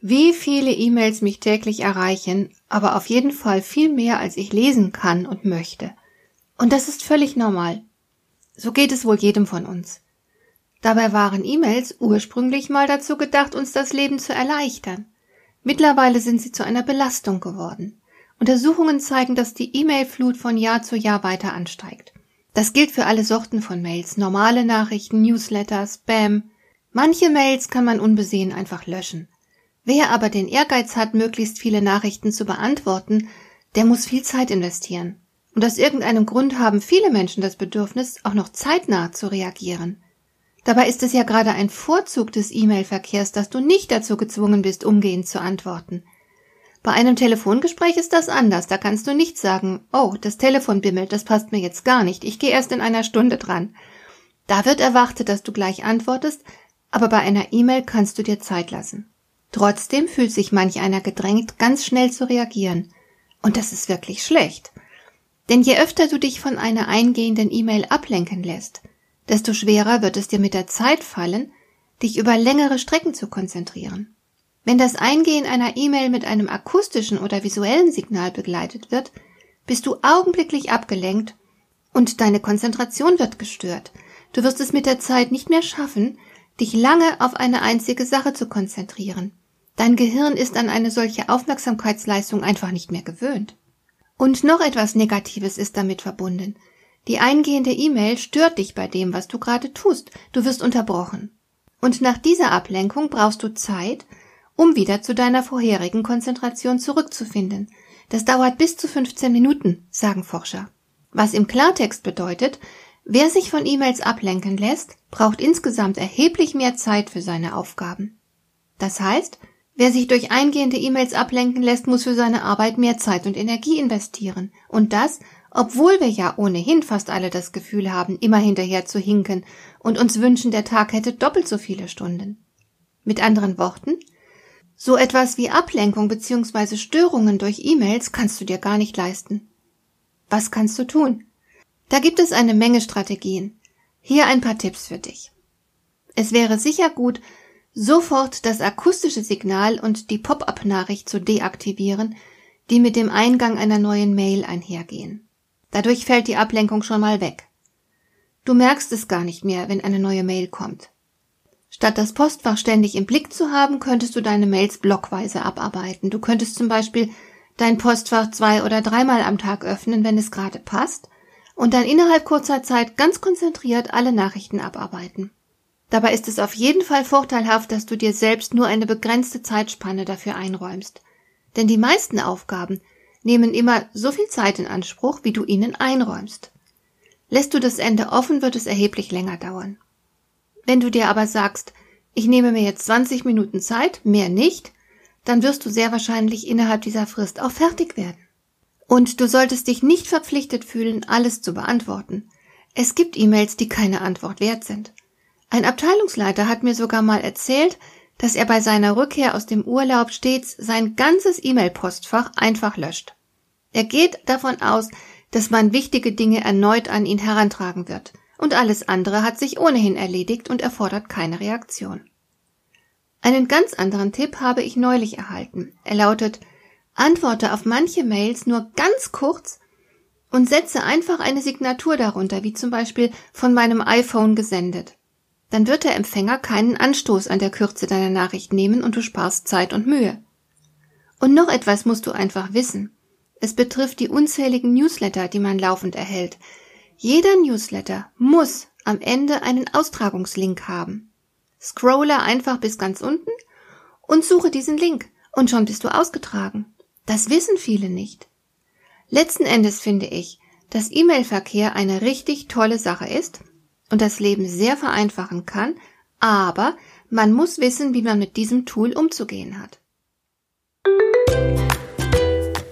wie viele E-Mails mich täglich erreichen, aber auf jeden Fall viel mehr, als ich lesen kann und möchte. Und das ist völlig normal. So geht es wohl jedem von uns. Dabei waren E-Mails ursprünglich mal dazu gedacht, uns das Leben zu erleichtern. Mittlerweile sind sie zu einer Belastung geworden. Untersuchungen zeigen, dass die E-Mail-Flut von Jahr zu Jahr weiter ansteigt. Das gilt für alle Sorten von Mails, normale Nachrichten, Newsletter, Spam. Manche Mails kann man unbesehen einfach löschen. Wer aber den Ehrgeiz hat, möglichst viele Nachrichten zu beantworten, der muss viel Zeit investieren. Und aus irgendeinem Grund haben viele Menschen das Bedürfnis, auch noch zeitnah zu reagieren. Dabei ist es ja gerade ein Vorzug des E-Mail-Verkehrs, dass du nicht dazu gezwungen bist, umgehend zu antworten. Bei einem Telefongespräch ist das anders, da kannst du nicht sagen, oh, das Telefon bimmelt, das passt mir jetzt gar nicht, ich gehe erst in einer Stunde dran. Da wird erwartet, dass du gleich antwortest, aber bei einer E-Mail kannst du dir Zeit lassen. Trotzdem fühlt sich manch einer gedrängt, ganz schnell zu reagieren. Und das ist wirklich schlecht. Denn je öfter du dich von einer eingehenden E-Mail ablenken lässt, desto schwerer wird es dir mit der Zeit fallen, dich über längere Strecken zu konzentrieren. Wenn das Eingehen einer E-Mail mit einem akustischen oder visuellen Signal begleitet wird, bist du augenblicklich abgelenkt und deine Konzentration wird gestört. Du wirst es mit der Zeit nicht mehr schaffen, dich lange auf eine einzige Sache zu konzentrieren. Dein Gehirn ist an eine solche Aufmerksamkeitsleistung einfach nicht mehr gewöhnt. Und noch etwas Negatives ist damit verbunden. Die eingehende E-Mail stört dich bei dem, was du gerade tust. Du wirst unterbrochen. Und nach dieser Ablenkung brauchst du Zeit, um wieder zu deiner vorherigen Konzentration zurückzufinden. Das dauert bis zu 15 Minuten, sagen Forscher. Was im Klartext bedeutet, Wer sich von E-Mails ablenken lässt, braucht insgesamt erheblich mehr Zeit für seine Aufgaben. Das heißt, wer sich durch eingehende E-Mails ablenken lässt, muss für seine Arbeit mehr Zeit und Energie investieren. Und das, obwohl wir ja ohnehin fast alle das Gefühl haben, immer hinterher zu hinken und uns wünschen, der Tag hätte doppelt so viele Stunden. Mit anderen Worten, so etwas wie Ablenkung bzw. Störungen durch E-Mails kannst du dir gar nicht leisten. Was kannst du tun? Da gibt es eine Menge Strategien. Hier ein paar Tipps für dich. Es wäre sicher gut, sofort das akustische Signal und die Pop-up-Nachricht zu deaktivieren, die mit dem Eingang einer neuen Mail einhergehen. Dadurch fällt die Ablenkung schon mal weg. Du merkst es gar nicht mehr, wenn eine neue Mail kommt. Statt das Postfach ständig im Blick zu haben, könntest du deine Mails blockweise abarbeiten. Du könntest zum Beispiel dein Postfach zwei oder dreimal am Tag öffnen, wenn es gerade passt, und dann innerhalb kurzer Zeit ganz konzentriert alle Nachrichten abarbeiten. Dabei ist es auf jeden Fall vorteilhaft, dass du dir selbst nur eine begrenzte Zeitspanne dafür einräumst. Denn die meisten Aufgaben nehmen immer so viel Zeit in Anspruch, wie du ihnen einräumst. Lässt du das Ende offen, wird es erheblich länger dauern. Wenn du dir aber sagst, ich nehme mir jetzt 20 Minuten Zeit, mehr nicht, dann wirst du sehr wahrscheinlich innerhalb dieser Frist auch fertig werden. Und du solltest dich nicht verpflichtet fühlen, alles zu beantworten. Es gibt E-Mails, die keine Antwort wert sind. Ein Abteilungsleiter hat mir sogar mal erzählt, dass er bei seiner Rückkehr aus dem Urlaub stets sein ganzes E-Mail-Postfach einfach löscht. Er geht davon aus, dass man wichtige Dinge erneut an ihn herantragen wird, und alles andere hat sich ohnehin erledigt und erfordert keine Reaktion. Einen ganz anderen Tipp habe ich neulich erhalten. Er lautet Antworte auf manche Mails nur ganz kurz und setze einfach eine Signatur darunter, wie zum Beispiel von meinem iPhone gesendet. Dann wird der Empfänger keinen Anstoß an der Kürze deiner Nachricht nehmen und du sparst Zeit und Mühe. Und noch etwas musst du einfach wissen. Es betrifft die unzähligen Newsletter, die man laufend erhält. Jeder Newsletter muss am Ende einen Austragungslink haben. Scrolle einfach bis ganz unten und suche diesen Link und schon bist du ausgetragen. Das wissen viele nicht. Letzten Endes finde ich, dass E-Mail-Verkehr eine richtig tolle Sache ist und das Leben sehr vereinfachen kann, aber man muss wissen, wie man mit diesem Tool umzugehen hat.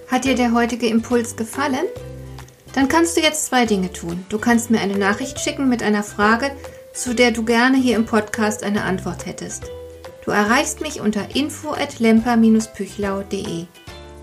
Hat dir der heutige Impuls gefallen? Dann kannst du jetzt zwei Dinge tun. Du kannst mir eine Nachricht schicken mit einer Frage, zu der du gerne hier im Podcast eine Antwort hättest. Du erreichst mich unter info at lemper-püchlau.de.